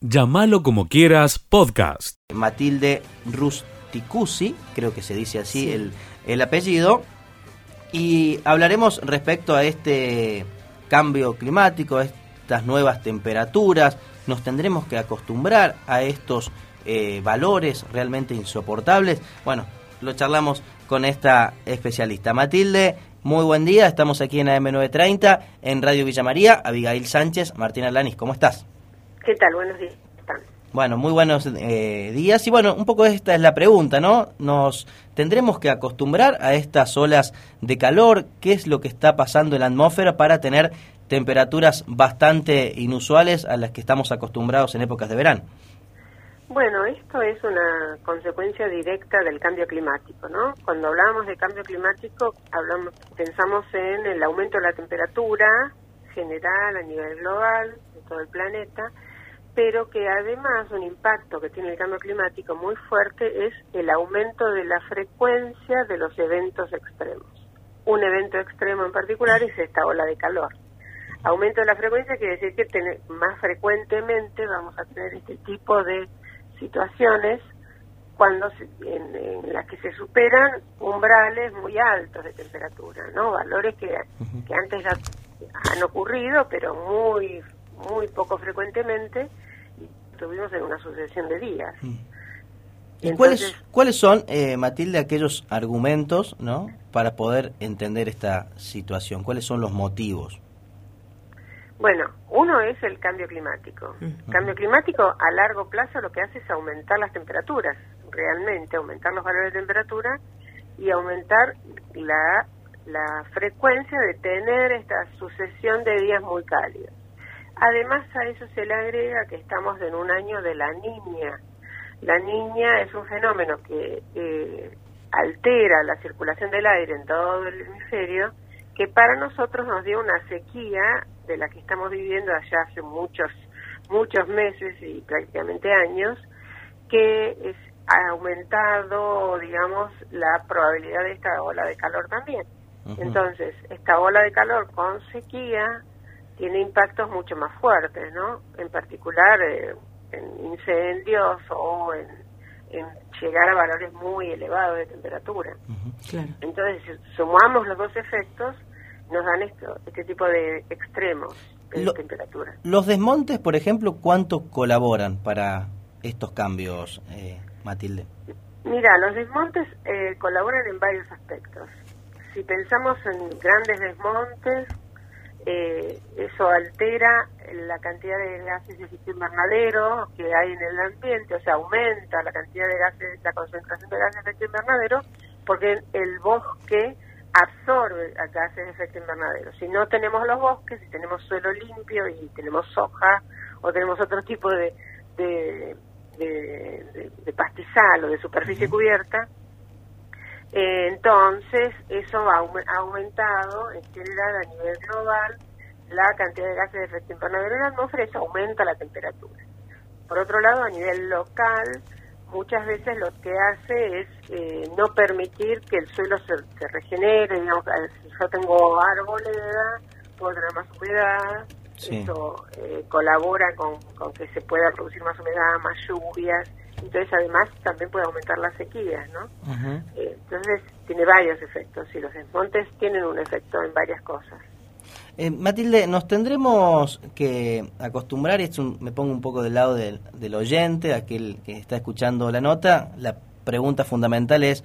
Llámalo como quieras, podcast. Matilde Rusticusi, creo que se dice así el, el apellido, y hablaremos respecto a este cambio climático, a estas nuevas temperaturas, nos tendremos que acostumbrar a estos eh, valores realmente insoportables. Bueno, lo charlamos con esta especialista. Matilde, muy buen día, estamos aquí en AM930, en Radio Villa María, Abigail Sánchez, Martina Lanis, ¿cómo estás? ¿Qué tal? Buenos días. Bueno, muy buenos eh, días. Y bueno, un poco esta es la pregunta, ¿no? ¿Nos tendremos que acostumbrar a estas olas de calor? ¿Qué es lo que está pasando en la atmósfera para tener temperaturas bastante inusuales a las que estamos acostumbrados en épocas de verano? Bueno, esto es una consecuencia directa del cambio climático, ¿no? Cuando hablamos de cambio climático, hablamos, pensamos en el aumento de la temperatura general a nivel global de todo el planeta, pero que además un impacto que tiene el cambio climático muy fuerte es el aumento de la frecuencia de los eventos extremos. Un evento extremo en particular es esta ola de calor. Aumento de la frecuencia quiere decir que más frecuentemente vamos a tener este tipo de situaciones cuando en, las que se superan umbrales muy altos de temperatura, ¿no? Valores que, que antes ya han ocurrido, pero muy muy poco frecuentemente estuvimos en una sucesión de días. Mm. ¿Y cuáles, cuáles son, eh, Matilde, aquellos argumentos ¿no? para poder entender esta situación? ¿Cuáles son los motivos? Bueno, uno es el cambio climático. Mm. Cambio climático a largo plazo lo que hace es aumentar las temperaturas, realmente, aumentar los valores de temperatura y aumentar la, la frecuencia de tener esta sucesión de días muy cálidos. Además a eso se le agrega que estamos en un año de la niña. La niña es un fenómeno que altera la circulación del aire en todo el hemisferio, que para nosotros nos dio una sequía de la que estamos viviendo allá hace muchos, muchos meses y prácticamente años, que es, ha aumentado, digamos, la probabilidad de esta ola de calor también. Entonces, esta ola de calor con sequía tiene impactos mucho más fuertes, ¿no? En particular eh, en incendios o en, llegar a valores muy elevados de temperatura. Entonces, si sumamos los dos efectos, nos dan esto, este tipo de extremos de temperatura. Los desmontes, por ejemplo, ¿cuánto colaboran para estos cambios, eh, Matilde? Mira, los desmontes eh, colaboran en varios aspectos. Si pensamos en grandes desmontes, eh, eso altera la cantidad de gases de efecto invernadero que hay en el ambiente, o sea, aumenta la cantidad de gases, la concentración de gases de efecto invernadero, porque el bosque absorbe gases de efecto invernadero. Si no tenemos los bosques, si tenemos suelo limpio y tenemos soja o tenemos otro tipo de, de, de pastizal o de superficie cubierta, eh, entonces, eso ha, aumentado en general a nivel global la cantidad de gases de efecto invernadero en la atmósfera, eso aumenta la temperatura. Por otro lado, a nivel local, muchas veces lo que hace es eh, no permitir que el suelo se, regenere, digamos, si yo tengo arboleda, puedo tener más humedad, eso eh, colabora con, con que se pueda producir más humedad, más lluvias, entonces además también puede aumentar las sequías, ¿no? Eh, entonces tiene varios efectos y los desmontes tienen un efecto en varias cosas. Eh, Matilde, nos tendremos que acostumbrar, y esto me pongo un poco del lado del, del oyente, aquel que está escuchando la nota, la pregunta fundamental es,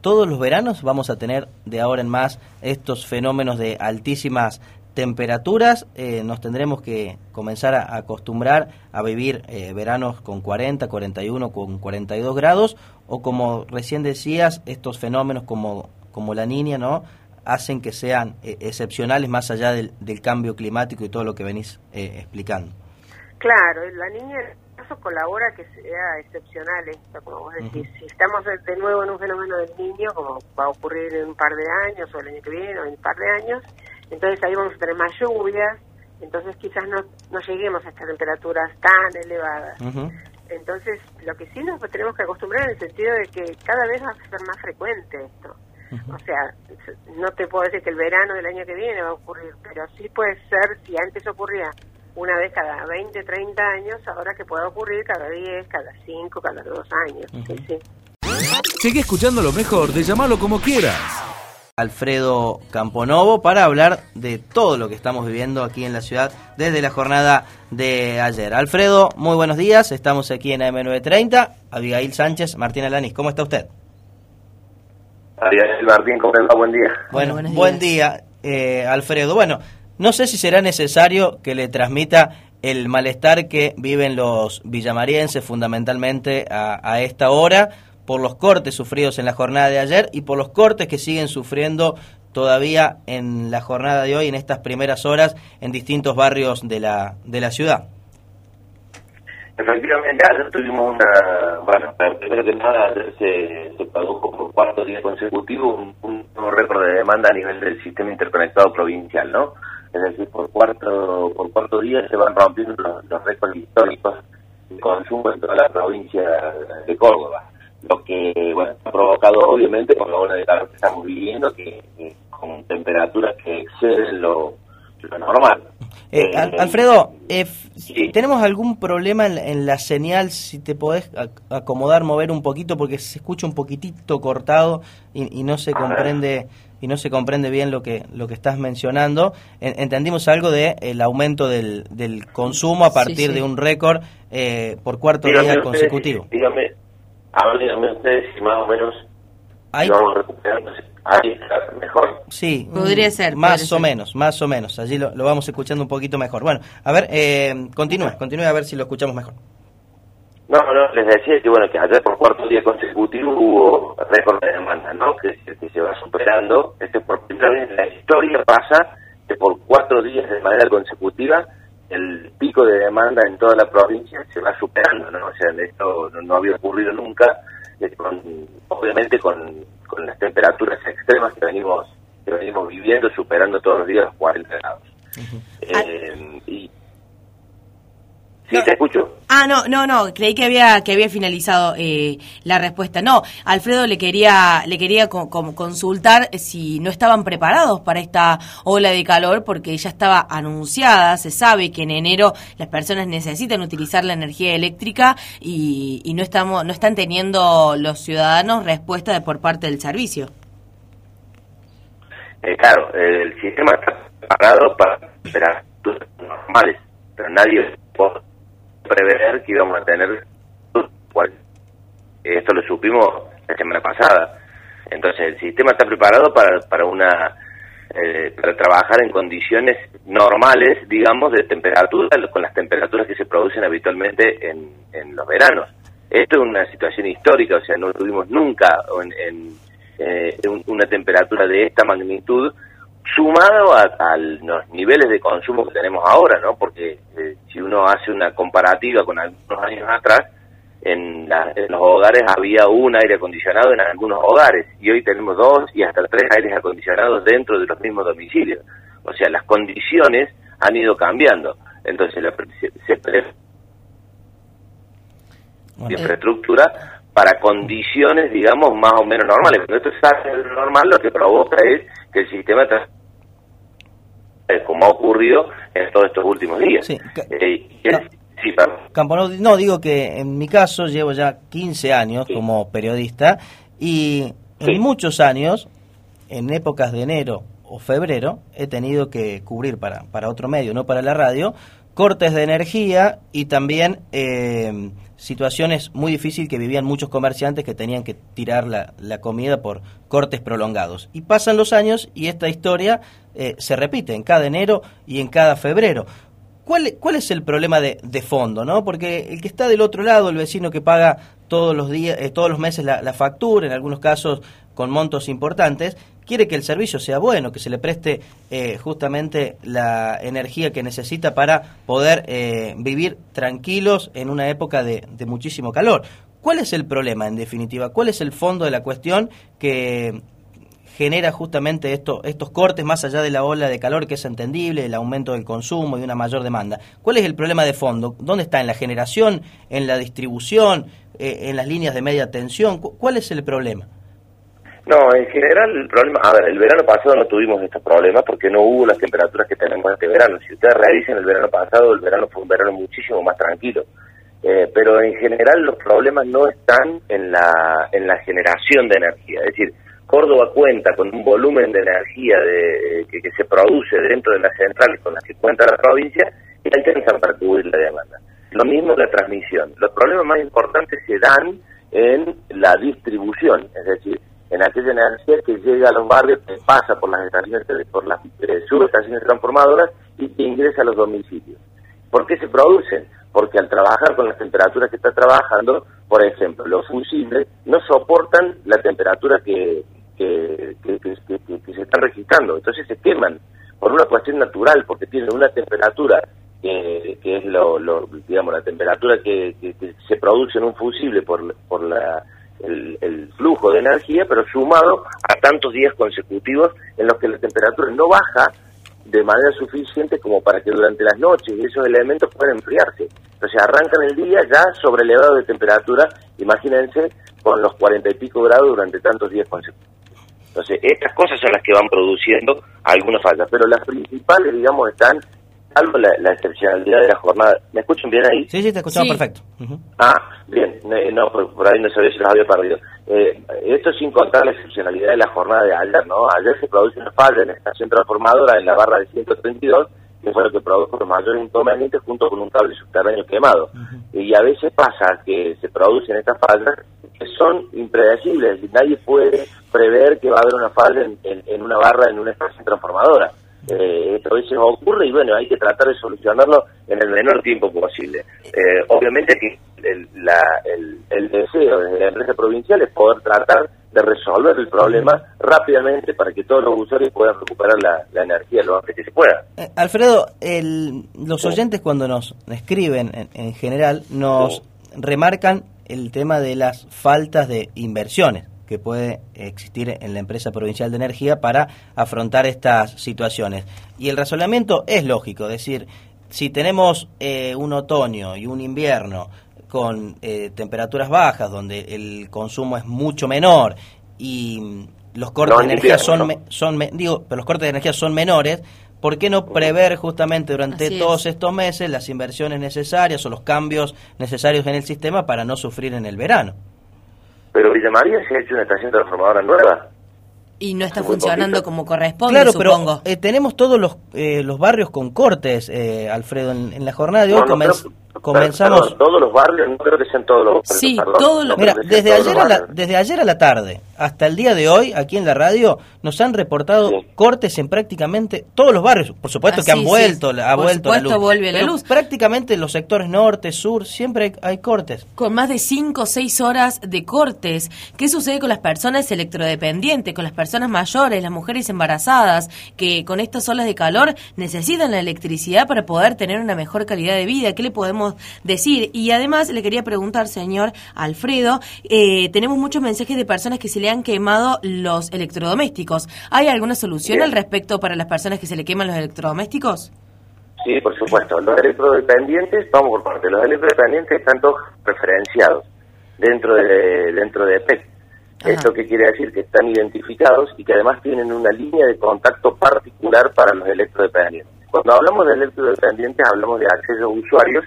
¿todos los veranos vamos a tener de ahora en más estos fenómenos de altísimas temperaturas eh, nos tendremos que comenzar a acostumbrar a vivir eh, veranos con 40, 41, con 42 grados o como recién decías, estos fenómenos como, como la niña, ¿no? hacen que sean eh, excepcionales más allá del, del, cambio climático y todo lo que venís explicando. Claro, la niña en este colabora que sea excepcional esto, como vos decís. Si estamos de nuevo en un fenómeno del niño, como va a ocurrir en un par de años o el año que viene o en un par de años, entonces ahí vamos a tener más lluvias, entonces quizás no, no lleguemos a estas temperaturas tan elevadas. Entonces, lo que sí nos tenemos que acostumbrar en el sentido de que cada vez va a ser más frecuente esto. O sea, no te puedo decir que el verano del año que viene va a ocurrir, pero sí puede ser, si antes ocurría una vez cada 20, 30 años, ahora que puede ocurrir cada 10, cada 5, cada 2 años. sí, sí. Sigue escuchando lo mejor de llamarlo como quieras. Alfredo Camponovo para hablar de todo lo que estamos viviendo aquí en la ciudad desde la jornada de ayer. Alfredo, muy buenos días. Estamos aquí en AM930. Abigail Sánchez, Martín Alanis, ¿cómo está usted? Abigail Martín, ¿cómo está? Buen día. Bueno, buen día, eh, Alfredo. Bueno, no sé si será necesario que le transmita el malestar que viven los villamarienses fundamentalmente a, a esta hora por los cortes sufridos en la jornada de ayer y por los cortes que siguen sufriendo todavía en la jornada de hoy, en estas primeras horas, en distintos barrios de la, de la ciudad. Efectivamente, ayer tuvimos una, bueno, primero que nada, se, se produjo por cuarto día consecutivo un, un récord de demanda a nivel del sistema interconectado provincial, ¿no? Es decir, por cuarto, por cuarto día se van rompiendo los, los récords históricos de consumo en toda la provincia de Córdoba lo que bueno ha provocado obviamente con la ola de calor que estamos viviendo que, que con temperaturas que exceden lo, lo normal. Eh, eh, Alfredo eh, sí. tenemos algún problema en, en, la señal si te podés acomodar mover un poquito porque se escucha un poquitito cortado y, y no se comprende y no se comprende bien lo que lo que estás mencionando. Entendimos algo de el aumento del, del consumo a partir sí, sí. de un récord eh, por cuarto dígame día consecutivo dígame Háblenme ustedes si más o menos Ahí. vamos recuperando. Ahí está mejor. Sí, podría ser. Más podría o ser. menos, más o menos. Allí lo, lo, vamos escuchando un poquito mejor. Bueno, a ver, eh, continúe, continúe a ver si lo escuchamos mejor. No, no, les decía que bueno, que ayer por cuarto día consecutivo hubo récord de demanda, ¿no? Que, que se va superando. Este por primera vez en la historia pasa que por cuatro días de manera consecutiva el pico de demanda en toda la provincia se va superando, ¿no? O sea, esto no, no había ocurrido nunca, con, obviamente con, con, las temperaturas extremas que venimos que venimos viviendo, superando todos los días los 40 grados. Uh -huh. eh, y Sí, no. te escucho. Ah, no, no, no, creí que había que había finalizado eh, la respuesta. No, Alfredo le quería le quería co co consultar si no estaban preparados para esta ola de calor porque ya estaba anunciada, se sabe que en enero las personas necesitan utilizar la energía eléctrica y, y no estamos no están teniendo los ciudadanos respuesta de por parte del servicio. Eh, claro, el sistema está preparado para temperaturas normales, pero nadie puede prever que íbamos a tener esto lo supimos la semana pasada. Entonces el sistema está preparado para para una eh, para trabajar en condiciones normales digamos de temperatura con las temperaturas que se producen habitualmente en, en los veranos. Esto es una situación histórica o sea no tuvimos nunca en, eh, una temperatura de esta magnitud sumado a, a, los niveles de consumo que tenemos ahora, ¿no? Porque eh, si uno hace una comparativa con algunos años atrás, en, la, en, los hogares había un aire acondicionado en algunos hogares y hoy tenemos dos y hasta tres aires acondicionados dentro de los mismos domicilios. O sea, las condiciones han ido cambiando. Entonces, la, se, se pre bueno. infraestructura para condiciones, digamos, más o menos normales. Cuando esto es normal, lo que provoca es que el sistema como ha ocurrido en todos estos últimos días. Sí, eh, sí Campono, no, digo que en mi caso llevo ya 15 años sí. como periodista y en muchos años, en épocas de enero o febrero, he tenido que cubrir para, para otro medio, no para la radio, cortes de energía y también eh, situaciones muy difíciles que vivían muchos comerciantes que tenían que tirar la, la, comida por cortes prolongados. Y pasan los años y esta historia eh, se repite en cada enero y en cada febrero. ¿Cuál, cuál es el problema de, de, fondo? ¿no? Porque el que está del otro lado, el vecino que paga todos los días, eh, todos los meses la, la factura, en algunos casos con montos importantes, quiere que el servicio sea bueno, que se le preste eh, justamente la energía que necesita para poder eh, vivir tranquilos en una época de, muchísimo calor. ¿Cuál es el problema, en definitiva? ¿Cuál es el fondo de la cuestión que genera justamente esto, estos cortes más allá de la ola de calor que es entendible, el aumento del consumo y una mayor demanda? ¿Cuál es el problema de fondo? ¿Dónde está? ¿En la generación? ¿En la distribución? Eh, ¿En las líneas de media tensión? ¿Cuál es el problema? No, en general el problema, a ver, el verano pasado no tuvimos estos problemas porque no hubo las temperaturas que tenemos este verano. Si ustedes revisen el verano pasado, el verano fue un verano muchísimo más tranquilo. Eh, pero en general los problemas no están en la, en la generación de energía. Es decir, Córdoba cuenta con un volumen de energía de, que, que, se produce dentro de las centrales con las que cuenta la provincia y alcanzan para cubrir la demanda. Lo mismo la transmisión. Los problemas más importantes se dan en la distribución, es decir, en aquella energía que llega a los barrios, que pasa por las estaciones, por las eh, subestaciones transformadoras y que ingresa a los domicilios. ¿Por qué se producen? Porque al trabajar con las temperaturas que está trabajando, por ejemplo, los fusibles no soportan la temperatura que, que, que, que se están registrando, entonces se queman por una cuestión natural, porque tienen una temperatura que, que es lo, lo, digamos la temperatura que, que, se produce en un fusible por, por la, el, el, flujo de energía, pero sumado a tantos días consecutivos en los que la temperatura no baja de manera suficiente como para que durante las noches esos elementos puedan enfriarse. Entonces arrancan el día ya sobre elevado de temperatura, imagínense, con los cuarenta y pico grados durante tantos días consecutivos. Entonces, estas cosas son las que van produciendo algunas fallas, pero las principales, digamos, están salvo la, excepcionalidad de la jornada. ¿Me escuchan bien ahí? Sí, sí, te escuchamos perfecto. Ah, bien, no, por, ahí no sabía si los había perdido. Eh, esto sin contar la excepcionalidad de la jornada de ayer, ¿no? Ayer se produce una falla en la estación transformadora en la barra de 132, que fue lo que produjo los mayores inconvenientes junto con un cable subterráneo quemado. Y a veces pasa que se producen estas fallas que son impredecibles, y nadie puede prever que va a haber una falla en una barra en una estación transformadora eh, esto a veces ocurre y bueno, hay que tratar de solucionarlo en el menor tiempo posible. Eh, obviamente que el, el, deseo desde la empresa provincial es poder tratar de resolver el problema rápidamente para que todos los usuarios puedan recuperar la, energía lo antes que se pueda. Eh, Alfredo, los oyentes cuando nos escriben en, general nos remarcan el tema de las faltas de inversiones que puede existir en la empresa provincial de energía para afrontar estas situaciones. Y el razonamiento es lógico, es decir, si tenemos eh, un otoño y un invierno con eh, temperaturas bajas, donde el consumo es mucho menor y los cortes de energía son, son digo, pero los cortes de energía son menores, ¿por qué no prever justamente durante todos estos meses las inversiones necesarias o los cambios necesarios en el sistema para no sufrir en el verano? Pero Villa María se ha hecho una estación transformadora nueva. Y no está funcionando como corresponde, claro, pero eh, tenemos todos los, eh, los barrios con cortes, eh, Alfredo. En, la jornada de hoy comenzamos... todos los barrios, no creo que sean todos los barrios. Sí, todos los Mira, desde ayer, a la, desde ayer a la tarde hasta el día de hoy, aquí en la radio, nos han reportado cortes en prácticamente todos los barrios. Por supuesto que han vuelto, ha vuelto la luz. vuelve la luz. Prácticamente los sectores norte, sur, siempre hay, cortes. Con más de 5 o 6 horas de cortes. ¿Qué sucede con las personas electrodependientes, con las personas mayores, las mujeres embarazadas, que con estas olas de calor necesitan la electricidad para poder tener una mejor calidad de vida? ¿Qué le podemos decir? Y además le quería preguntar, señor Alfredo, eh, tenemos muchos mensajes de personas que se le han quemado los electrodomésticos. ¿Hay alguna solución al respecto para las personas que se le queman los electrodomésticos? Sí, por supuesto. Los electrodependientes, vamos por parte, los electrodependientes están todos referenciados dentro de dentro de EPEC. ¿Esto qué quiere decir? Que están identificados y que además tienen una línea de contacto particular para los electrodependientes. Cuando hablamos de electrodependientes hablamos de acceso a usuarios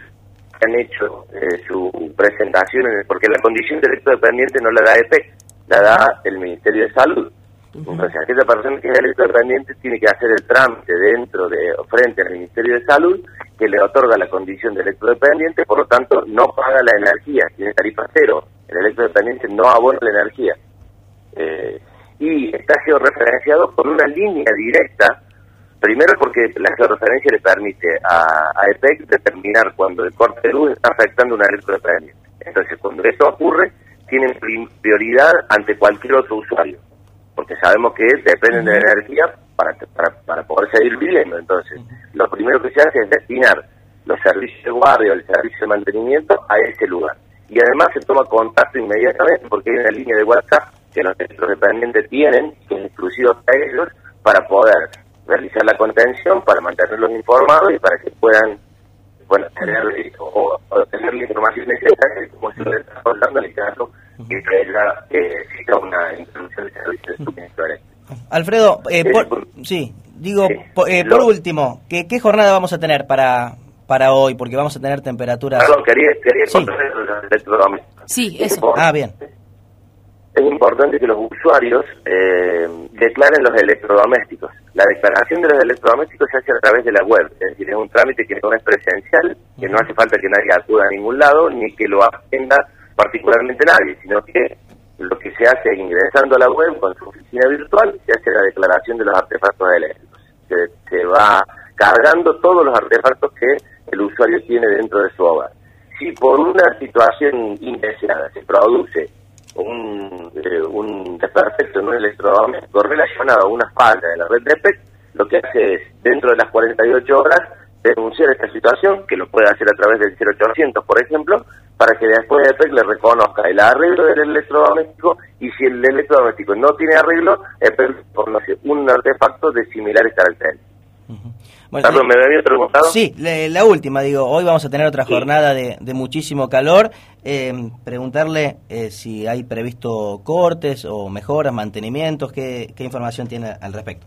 que han hecho eh, su presentación, porque la condición de electrodependiente no la da EPEC, la da el Ministerio de Salud. Entonces, aquella persona que es electrodependiente tiene que hacer el trámite dentro de, frente al Ministerio de Salud, que le otorga la condición de electrodependiente, por lo tanto, no paga la energía, tiene tarifa cero. El electrodependiente no abona la energía. Eh, y está georreferenciado con una línea directa, primero porque la georreferencia le permite a, a EPEC determinar cuando el corte de luz está afectando a una electrodependiente. Entonces, cuando eso ocurre, tienen prioridad ante cualquier otro usuario, porque sabemos que dependen de la energía para, para, poder seguir viviendo. Entonces, lo primero que se hace es destinar los servicios de guardia o el servicio de mantenimiento a ese lugar. Y además se toma contacto inmediatamente porque hay una línea de WhatsApp que los dependientes tienen, que es exclusiva para ellos, para poder realizar la contención, para mantenerlos informados y para que puedan bueno, tener o, tener la información necesaria como se lo está hablando en el caso que ella eh, una introducción de servicio Alfredo, eh, por, sí, digo, eh, por, último, ¿qué, ¿qué jornada vamos a tener para, para hoy? Porque vamos a tener temperaturas... Perdón, quería, quería Sí. Sí, Es eso. Ah, bien. Es importante que los usuarios eh, declaren los electrodomésticos. La declaración de los electrodomésticos se hace a través de la web, es decir, es un trámite que no es presencial, que no hace falta que nadie acuda a ningún lado, ni que lo agenda particularmente nadie, sino que lo que se hace es ingresando a la web con su oficina virtual, se hace la declaración de los artefactos eléctricos. Se, se va cargando todos los artefactos que el usuario tiene dentro de su hogar. Si por una situación indeseada se produce un, eh, un desperfecto en un electrodoméstico relacionado a una falla de la red de EPEC, lo que hace es, dentro de las 48 horas, denunciar esta situación, que lo puede hacer a través del 0800, por ejemplo, para que después EPEC le reconozca el arreglo del electrodoméstico y si el electrodoméstico no tiene arreglo, EPEC conoce un artefacto de similares características. Bueno, Carlos, eh, ¿me había preguntado? Sí, la última, digo, hoy vamos a tener otra Sí. jornada de, de muchísimo calor. Eh, preguntarle eh, si hay previsto cortes o mejoras, mantenimientos, qué, qué información tiene al respecto.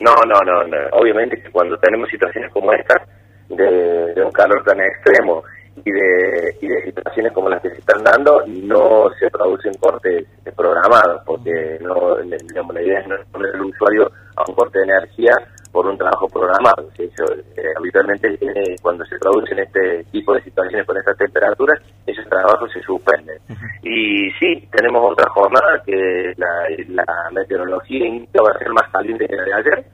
No, no, no, no. Obviamente que cuando tenemos situaciones como esta, de, de un calor tan extremo y de, y de situaciones como las que se están dando, no se producen cortes programados, porque no, digamos, la idea es no poner al usuario a un corte de energía por un trabajo programado. Eso, eh, habitualmente eh, cuando se producen este tipo de situaciones con estas temperaturas, esos trabajos se suspenden. Y sí, tenemos otra jornada que la, la meteorología indica va a ser más caliente que la de ayer.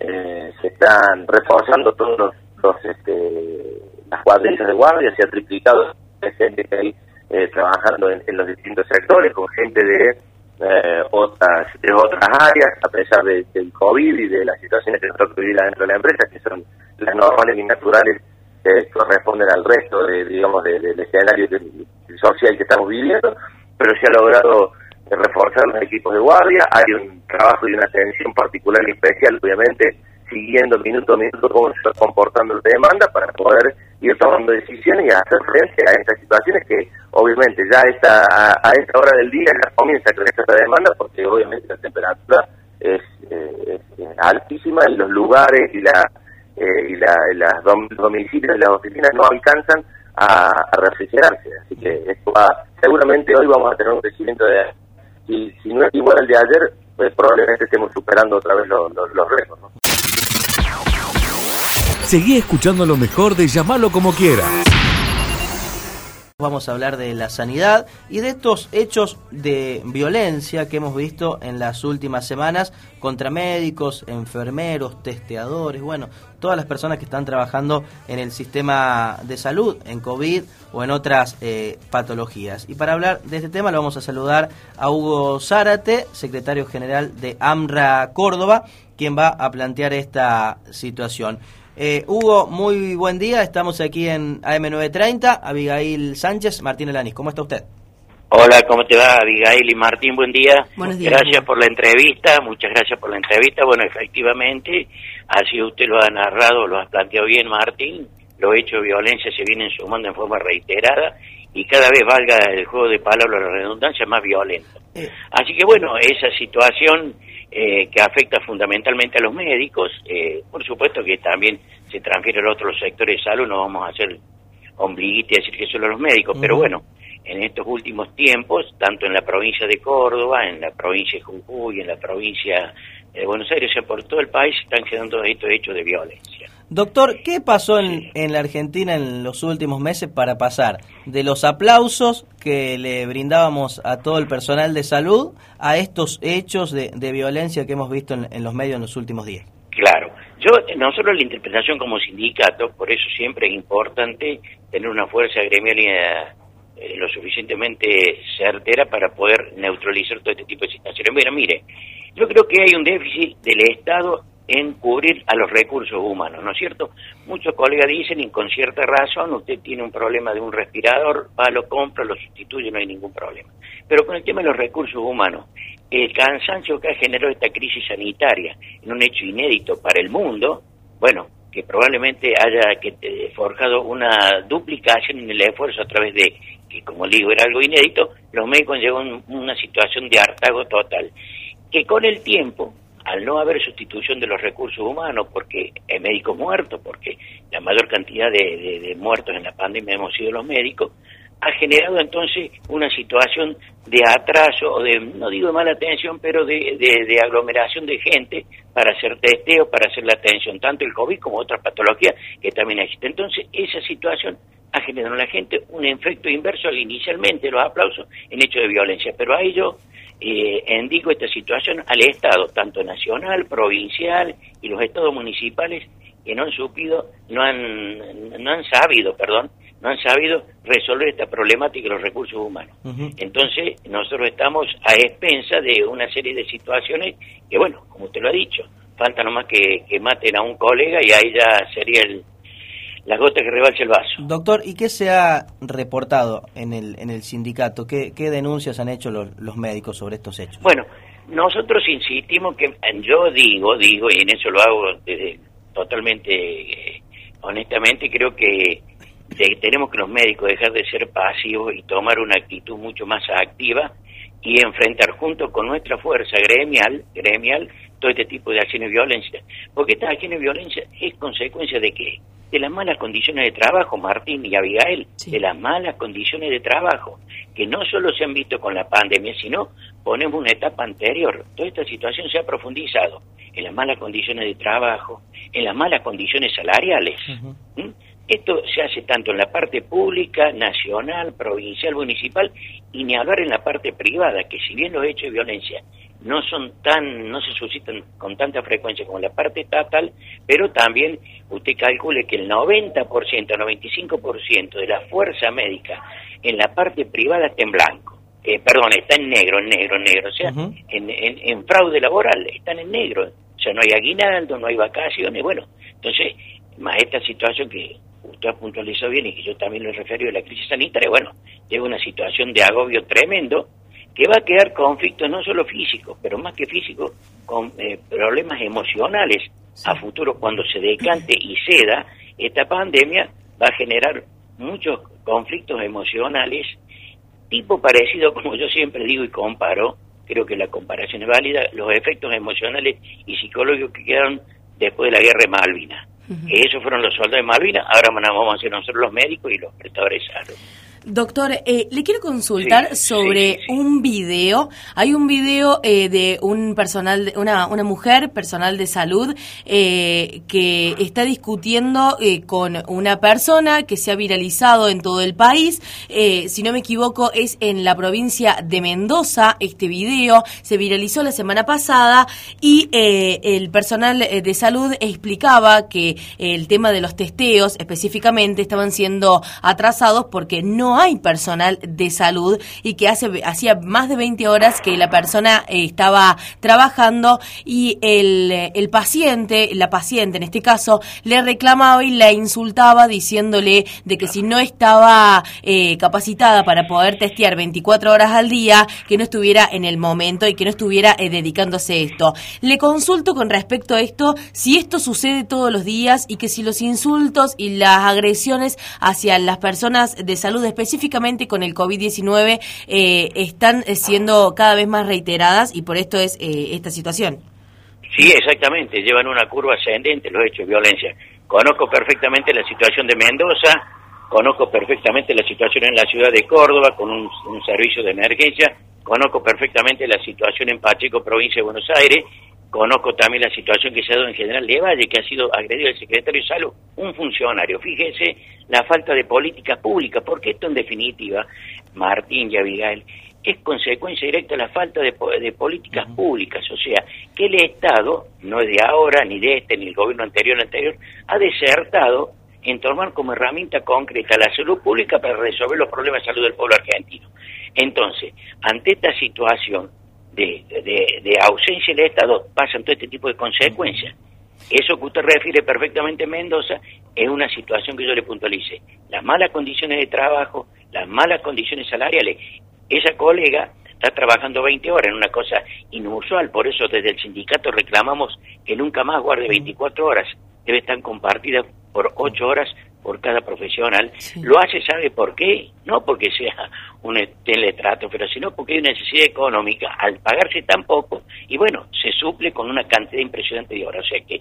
Eh, se están reforzando todos los, los, este, las cuadrillas de guardia, se ha triplicado la gente que hay eh, trabajando en, los distintos sectores, con gente de eh, otras de otras áreas, a pesar de- del COVID y de las situaciones que nos toca vivir adentro de la empresa, que son las normales y naturales que corresponden al resto de, digamos, de- del escenario social que estamos viviendo, pero se ha logrado eh, reforzar los equipos de guardia, hay un trabajo y una atención particular y especial, obviamente, siguiendo minuto a minuto cómo se está comportando la demanda para poder ir tomando decisiones y hacer frente a estas situaciones que obviamente ya esta, a, esta hora del día ya comienza a crecer esta demanda porque obviamente la temperatura es, eh, es, altísima y los lugares y la eh, y la, las dom- y las oficinas no alcanzan a, refrigerarse así que esto va, seguramente hoy vamos a tener un crecimiento de si, si no es igual al de ayer pues probablemente estemos superando otra vez los, los, los ¿no? Seguí escuchando lo mejor de llamarlo como quiera. Vamos a hablar de la sanidad y de estos hechos de violencia que hemos visto en las últimas semanas contra médicos, enfermeros, testeadores, bueno, todas las personas que están trabajando en el sistema de salud, en COVID o en otras eh, patologías. Y para hablar de este tema lo vamos a saludar a Hugo Zárate, secretario general de AMRA Córdoba, quien va a plantear esta situación. Eh, Hugo, muy buen día. Estamos aquí en AM930. Abigail Sánchez, Martín Elanis. ¿Cómo está usted? Hola, ¿cómo te va, Abigail y Martín? Buen día. Buenos días. Gracias por la entrevista, muchas gracias por la entrevista. Bueno, efectivamente, así usted lo ha narrado, lo has planteado bien, Martín. Los hechos de violencia se vienen sumando en forma reiterada y cada vez valga el juego de palabras, la redundancia, más violento. Eh, Así que bueno, esa situación eh, que afecta fundamentalmente a los médicos, eh, por supuesto que también se transfiere a otros sectores de salud, no vamos a hacer ombliguita y decir que solo los médicos, pero bueno, en estos últimos tiempos, tanto en la provincia de Córdoba, en la provincia de Jujuy, en la provincia de Buenos Aires, o sea, por todo el país están quedando estos hechos de violencia. Doctor, ¿qué pasó en, en la Argentina en los últimos meses para pasar de los aplausos que le brindábamos a todo el personal de salud a estos hechos de, violencia que hemos visto en, los medios en los últimos días? Claro, yo nosotros la interpretación como sindicato, por eso siempre es importante tener una fuerza gremial eh, lo suficientemente certera para poder neutralizar todo este tipo de situaciones. Mira, mire, yo creo que hay un déficit del Estado en cubrir a los recursos humanos, ¿no es cierto? Muchos colegas dicen, y con cierta razón, usted tiene un problema de un respirador, va, lo compra, lo sustituye, no hay ningún problema. Pero con el tema de los recursos humanos, el cansancio que ha generado esta crisis sanitaria en un hecho inédito para el mundo, bueno, que probablemente haya que eh, forjado una duplicación en el esfuerzo a través de que, como digo, era algo inédito, los médicos llevan una situación de hartago total. que con el tiempo, al no haber sustitución de los recursos humanos, porque hay médicos muertos, porque la mayor cantidad de muertos en la pandemia hemos sido los médicos, ha generado entonces una situación de atraso o de, no digo de mala atención, pero de, de, aglomeración de gente para hacer testeo, para hacer la atención, tanto el COVID como otras patologías que también existen. Entonces, esa situación ha generado en la gente un efecto inverso al inicialmente los aplausos en hecho de violencia, pero a ello eh, indico esta situación al Estado, tanto nacional, provincial y los estados municipales que no han supido, no han, no han sabido, perdón, no han sabido resolver esta problemática de los recursos humanos. Entonces, nosotros estamos a expensa de una serie de situaciones que, bueno, como usted lo ha dicho, falta nomás que, que maten a un colega y ahí ya sería el, la gota que rebalse el vaso. Doctor, ¿y qué se ha reportado en el, en el sindicato? ¿Qué, qué denuncias han hecho los, los médicos sobre estos hechos? Bueno, nosotros insistimos que yo digo, digo, y en eso lo hago desde, totalmente eh, honestamente, creo que tenemos que los médicos dejar de ser pasivos y tomar una actitud mucho más activa y enfrentar junto con nuestra fuerza gremial, gremial todo este tipo de acciones de violencia. Porque estas acciones de violencia es consecuencia de qué? De las malas condiciones de trabajo, Martín y Abigail, de las malas condiciones de trabajo, que no solo se han visto con la pandemia, sino ponemos una etapa anterior. Toda esta situación se ha profundizado en las malas condiciones de trabajo, en las malas condiciones salariales. Esto se hace tanto en la parte pública, nacional, provincial, municipal y ni hablar en la parte privada, que si bien los hechos de violencia no son tan, no se suscitan con tanta frecuencia como en la parte estatal, pero también usted calcule que el 90%, 95% de la fuerza médica en la parte privada está en blanco. Eh, perdón, está en negro, en negro, en negro. O sea, en, en fraude laboral están en negro. O sea, no hay aguinaldo, no hay vacaciones. Bueno, entonces, más esta situación que usted ha puntualizado bien y que yo también lo referido a la crisis sanitaria, bueno, lleva una situación de agobio tremendo que va a quedar conflictos no solo físicos, pero más que físicos, con eh, problemas emocionales a futuro cuando se decante y ceda esta pandemia, va a generar muchos conflictos emocionales, tipo parecido, como yo siempre digo y comparo, creo que la comparación es válida, los efectos emocionales y psicológicos que quedaron después de la guerra de Malvinas. Esos fueron los soldados de Malvinas, ahora vamos a ser nosotros los médicos y los prestadores de salud. Doctor, eh, le quiero consultar sobre un video. Hay un video eh, de un personal, una, una mujer, personal de salud, eh, que está discutiendo con una persona que se ha viralizado en todo el país. si no me equivoco, es en la provincia de Mendoza. Este video se viralizó la semana pasada y el personal de salud explicaba que el tema de los testeos específicamente estaban siendo atrasados porque no hay personal de salud y que hace hacía más de 20 horas que la persona eh, estaba trabajando y el, el paciente, la paciente en este caso, le reclamaba y la insultaba diciéndole de que si no estaba eh, capacitada para poder testear 24 horas al día, que no estuviera en el momento y que no estuviera eh, dedicándose a esto. Le consulto con respecto a esto si esto sucede todos los días y que si los insultos y las agresiones hacia las personas de salud específicamente con el COVID-19 eh, están siendo cada vez más reiteradas y por esto es eh, esta situación. Sí, exactamente, llevan una curva ascendente los hechos de violencia. Conozco perfectamente la situación de Mendoza, conozco perfectamente la situación en la ciudad de Córdoba con un servicio de emergencia, conozco perfectamente la situación en Pacheco, provincia de Buenos Aires, Conozco también la situación que se ha dado en General de Valle, que ha sido agredido el secretario de Salud, un funcionario. Fíjese la falta de políticas públicas, porque esto en definitiva, Martín y Abigail, es consecuencia directa de la falta de, políticas públicas. O sea, que el Estado, no es de ahora, ni de este, ni el gobierno anterior, anterior, ha desertado en tomar como herramienta concreta la salud pública para resolver los problemas de salud del pueblo argentino. Entonces, ante esta situación, de, de, ausencia del Estado pasan todo este tipo de consecuencias. Eso que usted refiere perfectamente Mendoza es una situación que yo le puntualice. Las malas condiciones de trabajo, las malas condiciones salariales. Esa colega está trabajando 20 horas en una cosa inusual, por eso desde el sindicato reclamamos que nunca más guarde 24 horas, debe estar compartida por 8 horas por cada profesional, lo hace, ¿sabe por qué? No porque sea un teletrato, pero sino porque hay una necesidad económica al pagarse tan poco y bueno, se suple con una cantidad impresionante de horas. O sea que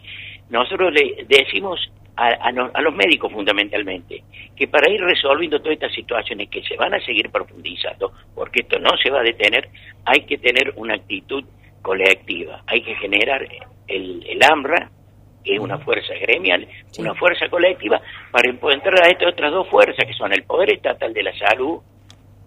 nosotros le decimos a, a, los médicos fundamentalmente que para ir resolviendo todas estas situaciones que se van a seguir profundizando, porque esto no se va a detener, hay que tener una actitud colectiva, hay que generar el, el AMRA, que es una fuerza gremial, una fuerza colectiva, para encontrar a estas otras dos fuerzas, que son el poder estatal de la salud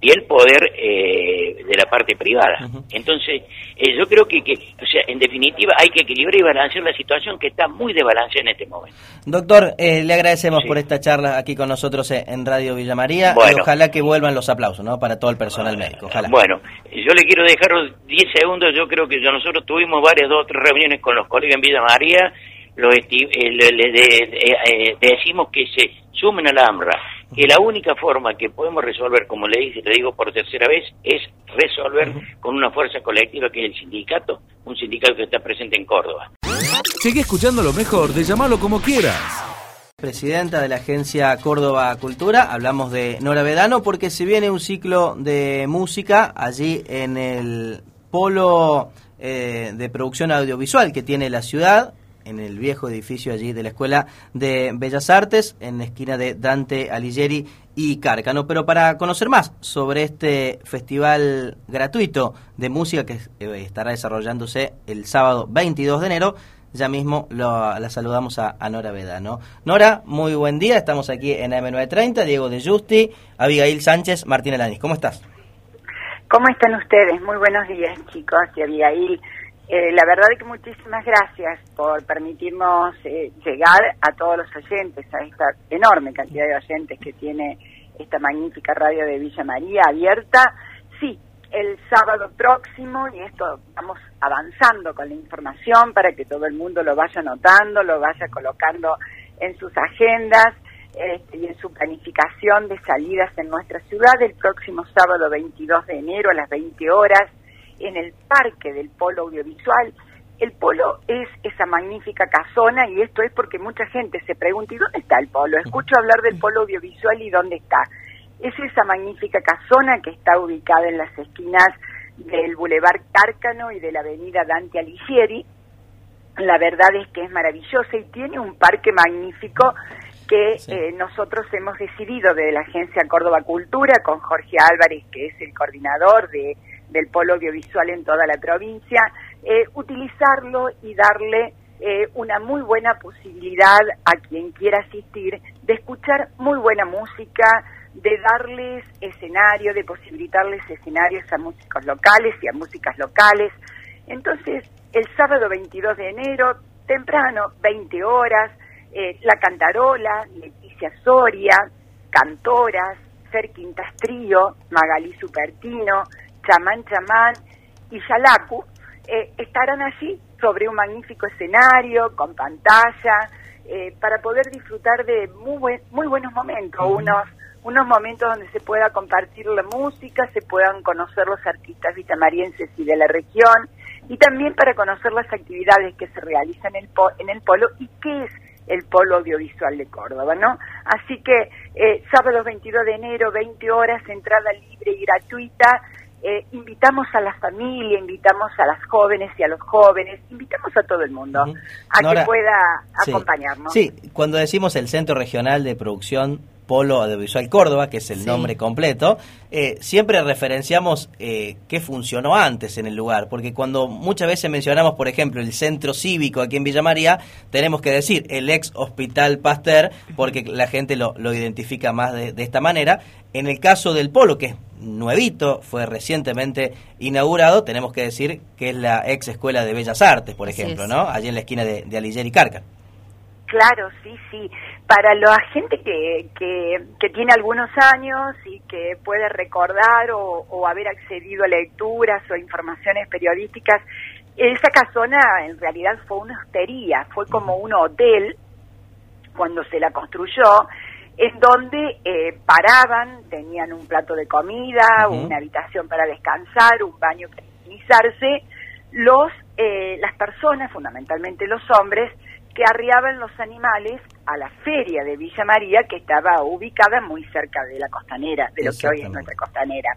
y el poder eh, de la parte privada. Entonces, eh, yo creo que, que, o sea, en definitiva, hay que equilibrar y balancear la situación que está muy desbalanceada en este momento. Doctor, eh, le agradecemos por esta charla aquí con nosotros en Radio Villa María y ojalá que vuelvan los aplausos, ¿no? Para todo el personal médico, ojalá. Bueno, yo le quiero dejar 10 segundos, yo creo que nosotros tuvimos varias, dos o tres reuniones con los colegas en Villa María, lo eh, eh, decimos que se sumen a la AMRA, que la única forma que podemos resolver, como le dije, te digo por tercera vez, es resolver con una fuerza colectiva que es el sindicato, un sindicato que está presente en Córdoba. Sigue escuchando lo mejor, de llamarlo como quieras. Presidenta de la agencia Córdoba Cultura, hablamos de Nora Vedano porque se viene un ciclo de música allí en el polo eh, de producción audiovisual que tiene la ciudad, en el viejo edificio allí de la Escuela de Bellas Artes, en la esquina de Dante Alighieri y Cárcano. Pero para conocer más sobre este festival gratuito de música que eh, estará desarrollándose el sábado 22 de enero, ya mismo la saludamos a, Nora Vedano. Nora, muy buen día, estamos aquí en AM930, Diego de Justi, Abigail Sánchez, Martín Alanis. ¿Cómo estás? ¿Cómo están ustedes? Muy buenos días, chicos, y Abigail. Eh, la verdad es que muchísimas gracias por permitirnos eh, llegar a todos los oyentes, a esta enorme cantidad de oyentes que tiene esta magnífica radio de Villa María abierta. Sí, el sábado próximo, y esto vamos avanzando con la información para que todo el mundo lo vaya notando, lo vaya colocando en sus agendas este, y en su planificación de salidas en nuestra ciudad, el próximo sábado 22 de enero a las 20 horas en el parque del polo audiovisual. El polo es esa magnífica casona y esto es porque mucha gente se pregunta, ¿y dónde está el polo? Escucho hablar del polo audiovisual y ¿dónde está? Es esa magnífica casona que está ubicada en las esquinas del Boulevard Cárcano y de la avenida Dante Alighieri. La verdad es que es maravillosa y tiene un parque magnífico que eh, nosotros hemos decidido de la Agencia Córdoba Cultura con Jorge Álvarez, que es el coordinador de del polo audiovisual en toda la provincia, eh, utilizarlo y darle eh, una muy buena posibilidad a quien quiera asistir de escuchar muy buena música, de darles escenario, de posibilitarles escenarios a músicos locales y a músicas locales. Entonces, el sábado 22 de enero, temprano, 20 horas, eh, La Cantarola, Leticia Soria, cantoras, Fer Quintas Trío, Magalí Supertino, Chamán Chamán y Yalacu, eh, estarán allí sobre un magnífico escenario, con pantalla, eh, para poder disfrutar de muy, muy buenos momentos, unos, unos momentos donde se pueda compartir la música, se puedan conocer los artistas vitamarienses y de la región, y también para conocer las actividades que se realizan en el, en el polo y qué es el polo audiovisual de Córdoba, ¿no? Así que eh, sábado 22 de enero, 20 horas, entrada libre y gratuita, eh, invitamos a la familia, invitamos a las jóvenes y a los jóvenes, invitamos a todo el mundo a que pueda acompañarnos. Sí, cuando decimos el Centro Regional de Producción Polo Audiovisual Córdoba, que es el nombre completo, eh, siempre referenciamos eh, qué funcionó antes en el lugar, porque cuando muchas veces mencionamos, por ejemplo, el centro cívico aquí en Villa María, tenemos que decir el ex Hospital Pasteur, porque la gente lo, identifica más de, esta manera. En el caso del Polo, que es nuevito, fue recientemente inaugurado, tenemos que decir que es la ex Escuela de Bellas Artes, por ejemplo, ¿no? Allí en la esquina de, de y Carca. Claro, sí, sí. Para la gente que, que, tiene algunos años y que puede recordar o, haber accedido a lecturas o informaciones periodísticas, esa casona en realidad fue una hostería, fue como un hotel cuando se la construyó, en donde eh, paraban, tenían un plato de comida, una habitación para descansar, un baño para higienizarse, los, eh, las personas, fundamentalmente los hombres, que arriaban los animales a la feria de Villa María, que estaba ubicada muy cerca de la costanera, de lo que hoy es nuestra costanera.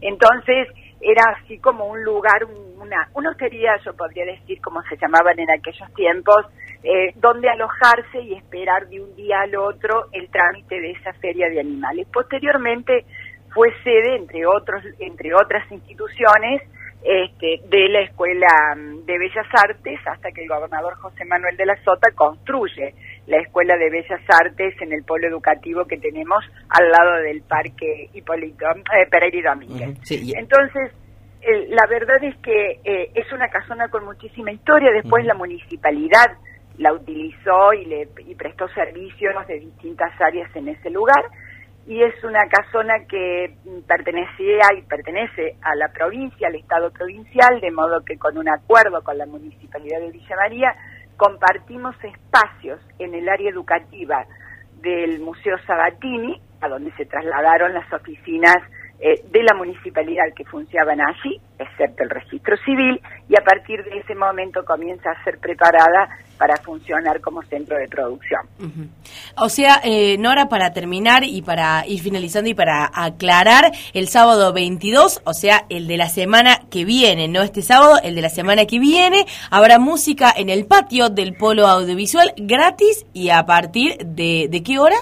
Entonces, era así como un lugar, una, una hostería, yo podría decir, como se llamaban en aquellos tiempos, eh, donde alojarse y esperar de un día al otro el trámite de esa feria de animales. Posteriormente fue sede, entre, otros, entre otras instituciones, este, de la Escuela mm, de Bellas Artes hasta que el gobernador José Manuel de la Sota construye la Escuela de Bellas Artes en el polo educativo que tenemos al lado del Parque Hipólito eh, Pereira y Domínguez. Entonces, la verdad es que eh, es una casona con muchísima historia. Después la municipalidad la utilizó y le y prestó servicios de distintas áreas en ese lugar y es una casona que pertenecía y pertenece a la provincia, al Estado provincial, de modo que con un acuerdo con la Municipalidad de Villa María compartimos espacios en el área educativa del Museo Sabatini, a donde se trasladaron las oficinas eh, de la municipalidad que funcionaban allí, excepto el registro civil, y a partir de ese momento comienza a ser preparada para funcionar como centro de producción. O sea, eh, Nora, para terminar y para ir finalizando y para aclarar, el sábado 22, o sea, el de la semana que viene, no este sábado, el de la semana que viene, habrá música en el patio del Polo Audiovisual gratis y a partir de, ¿de qué hora?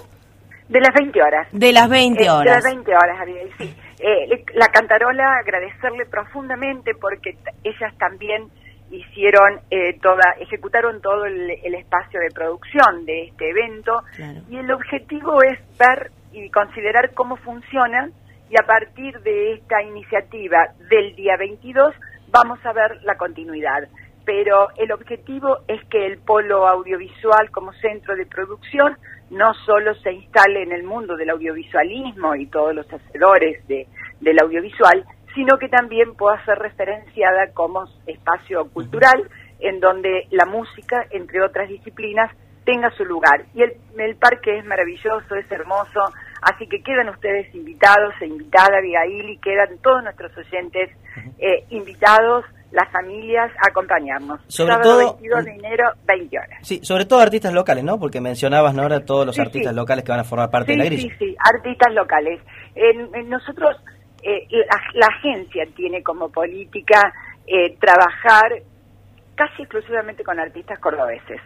De las 20 horas. De las 20 horas. Eh, de las 20 horas, Ariel, sí. Eh, la cantarola, agradecerle profundamente porque ellas también hicieron eh, toda, ejecutaron todo el, espacio de producción de este evento y el objetivo es ver y considerar cómo funciona y a partir de esta iniciativa del día 22 vamos a ver la continuidad. Pero el objetivo es que el polo audiovisual como centro de producción no solo se instale en el mundo del audiovisualismo y todos los hacedores de, del audiovisual, sino que también pueda ser referenciada como espacio cultural en donde la música, entre otras disciplinas, tenga su lugar. Y el, el parque es maravilloso, es hermoso, así que quedan ustedes invitados e invitada, Abigail, y quedan todos nuestros oyentes eh, invitados las familias a acompañarnos. Sobre todo 22 de enero, 20 horas. Sí, sobre todo artistas locales, ¿no? Porque mencionabas, ¿no? Ahora todos los artistas locales que van a formar parte de la grilla. Sí, sí, artistas locales. nosotros eh, la, agencia tiene como política eh, trabajar casi exclusivamente con artistas cordobeses.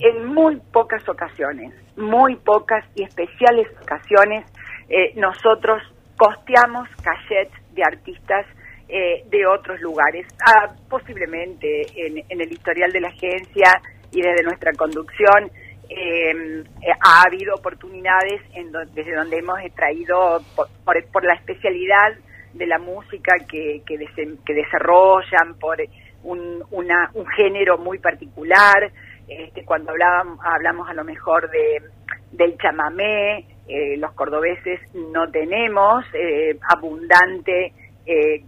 En muy pocas ocasiones, muy pocas y especiales ocasiones, eh, nosotros costeamos cachets de artistas de otros lugares. Ah, posiblemente en, el historial de la agencia y desde nuestra conducción ha habido oportunidades en desde donde hemos traído por, la especialidad de la música que, que, desarrollan, por un, una, un género muy particular. Este, cuando hablábamos, hablamos a lo mejor de, del chamamé, eh, los cordobeses no tenemos eh, abundante eh,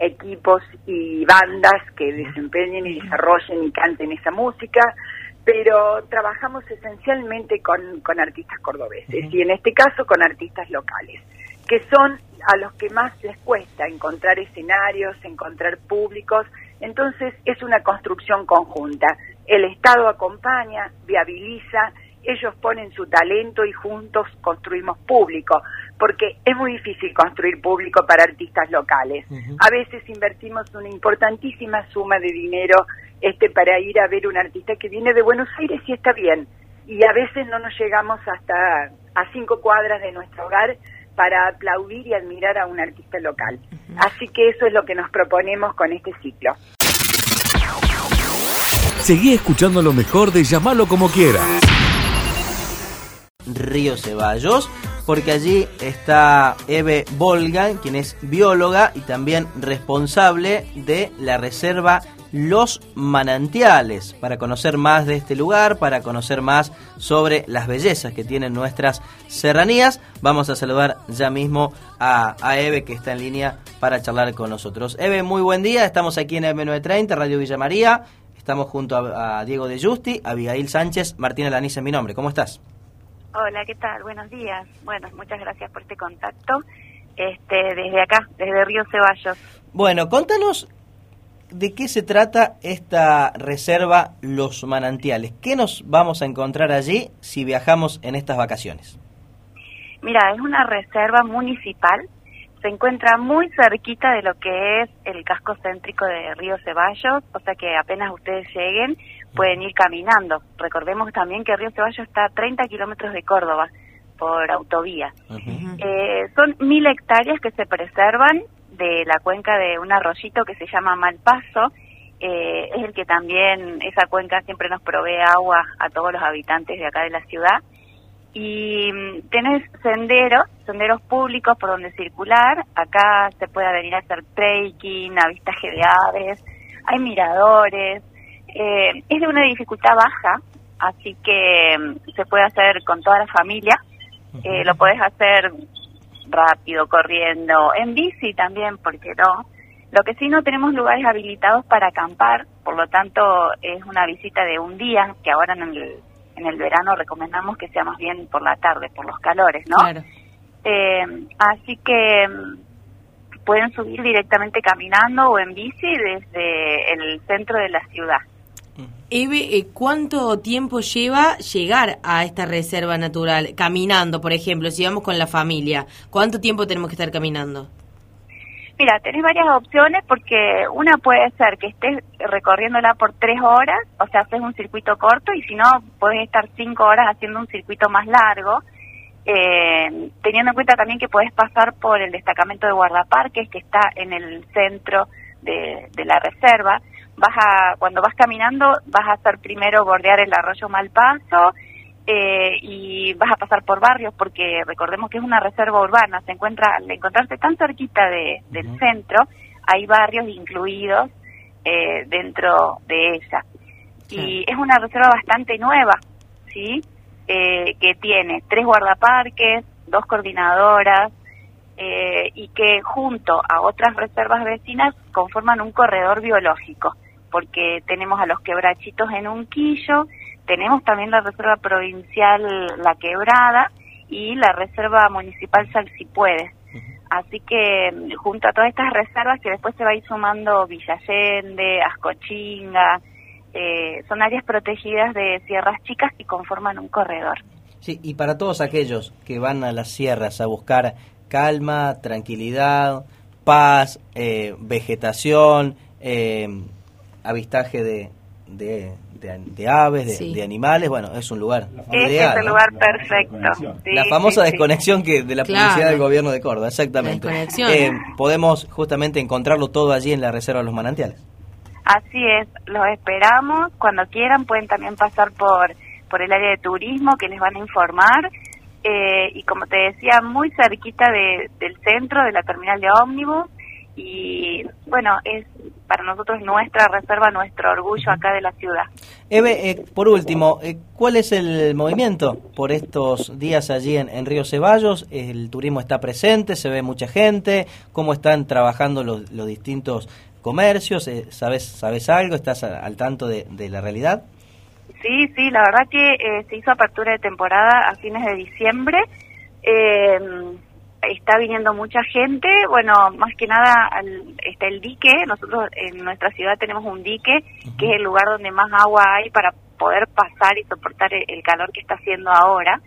equipos y bandas que desempeñen y desarrollen y canten esa música, pero trabajamos esencialmente con, con artistas cordobeses y en este caso con artistas locales que son a los que más les cuesta encontrar escenarios, encontrar públicos. Entonces es una construcción conjunta. El Estado acompaña, viabiliza, ellos ponen su talento y juntos construimos público, porque es muy difícil construir público para artistas locales. A veces invertimos una importantísima suma de dinero este para ir a ver un artista que viene de Buenos Aires y está bien, y a veces no nos llegamos hasta a cinco cuadras de nuestro hogar para aplaudir y admirar a un artista local. Así que eso es lo que nos proponemos con este ciclo. Seguí escuchando lo mejor de llamarlo como quiera. Río Ceballos, porque allí está Eve Volga, quien es bióloga y también responsable de la reserva los manantiales, para conocer más de este lugar, para conocer más sobre las bellezas que tienen nuestras serranías. Vamos a saludar ya mismo a, Eve que está en línea para charlar con nosotros. Eve, muy buen día, estamos aquí en M930, Radio Villa María, estamos junto a, Diego de Justi, Abigail Sánchez, Martina Lanice, mi nombre, ¿cómo estás? Hola, ¿qué tal? Buenos días. Bueno, muchas gracias por este contacto. Este, desde acá, desde Río Ceballos. Bueno, contanos ¿De qué se trata esta reserva Los Manantiales? ¿Qué nos vamos a encontrar allí si viajamos en estas vacaciones? Mira, es una reserva municipal, se encuentra muy cerquita de lo que es el casco céntrico de Río Ceballos, o sea que apenas ustedes lleguen pueden ir caminando. Recordemos también que Río Ceballos está a 30 kilómetros de Córdoba por autovía. Eh, son mil hectáreas que se preservan de la cuenca de un arroyito que se llama Malpaso, eh, es el que también, esa cuenca siempre nos provee agua a todos los habitantes de acá de la ciudad. Y mm, tenés senderos, senderos públicos por donde circular, acá se puede venir a hacer trekking, avistaje de aves, hay miradores, eh, es de una dificultad baja, así que mm, se puede hacer con toda la familia, eh, lo puedes hacer rápido, corriendo, en bici también, porque no. Lo que sí no tenemos lugares habilitados para acampar, por lo tanto es una visita de un día, que ahora en el, en el verano recomendamos que sea más bien por la tarde, por los calores, ¿no? Eh, así que mm, pueden subir directamente caminando o en bici desde el centro de la ciudad. Eve, eh, ¿cuánto tiempo lleva llegar a esta reserva natural? Caminando, por ejemplo, si vamos con la familia, ¿cuánto tiempo tenemos que estar caminando? Mira, tenés varias opciones porque una puede ser que estés recorriéndola por tres horas, o sea, haces un circuito corto y si no, puedes estar cinco horas haciendo un circuito más largo, eh, teniendo en cuenta también que puedes pasar por el destacamento de guardaparques que está en el centro de la reserva vas a, cuando vas caminando, vas a hacer primero bordear el arroyo Malpaso eh, y vas a pasar por barrios porque recordemos que es una reserva urbana, se encuentra, al encontrarse tan cerquita de, del centro, hay barrios incluidos eh, dentro de ella. Y es una reserva bastante nueva, ¿sí? Eh, que tiene tres guardaparques, dos coordinadoras, y que junto a otras reservas vecinas conforman un corredor biológico porque tenemos a los quebrachitos en un quillo, tenemos también la Reserva Provincial La Quebrada y la Reserva Municipal Salsipuedes. Así que junto a todas estas reservas que después se va a ir sumando Villallende, Ascochinga, eh, son áreas protegidas de sierras chicas y conforman un corredor. Sí, y para todos aquellos que van a las sierras a buscar calma, tranquilidad, paz, eh, vegetación, eh, avistaje de, de, aves, de, animales, bueno, es un lugar ideal. Es el lugar perfecto. la famosa desconexión que de la publicidad del gobierno de Córdoba, exactamente. Eh, podemos justamente encontrarlo todo allí en la Reserva de los Manantiales. Así es, los esperamos. Cuando quieran pueden también pasar por, por el área de turismo que les van a informar. Eh, y como te decía, muy cerquita de, del centro, de la terminal de ómnibus. Y bueno, es para nosotros nuestra reserva, nuestro orgullo acá de la ciudad. Eve, eh, por último, eh, ¿cuál es el movimiento por estos días allí en, Río Ceballos? ¿El turismo está presente? ¿Se ve mucha gente? ¿Cómo están trabajando los, distintos comercios? Eh, ¿sabes, ¿Sabes algo? ¿Estás al tanto de, la realidad? Sí, sí, la verdad que se hizo apertura de temporada a fines de diciembre. Eh, está viniendo mucha gente, bueno, más que nada está el dique, nosotros en nuestra ciudad tenemos un dique, que es el lugar donde más agua hay para poder pasar y soportar el, calor que está haciendo ahora,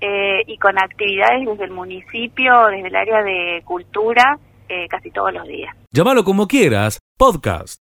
eh, y con actividades desde el municipio, desde el área de cultura, eh, casi todos los días. Llámalo como quieras, podcast.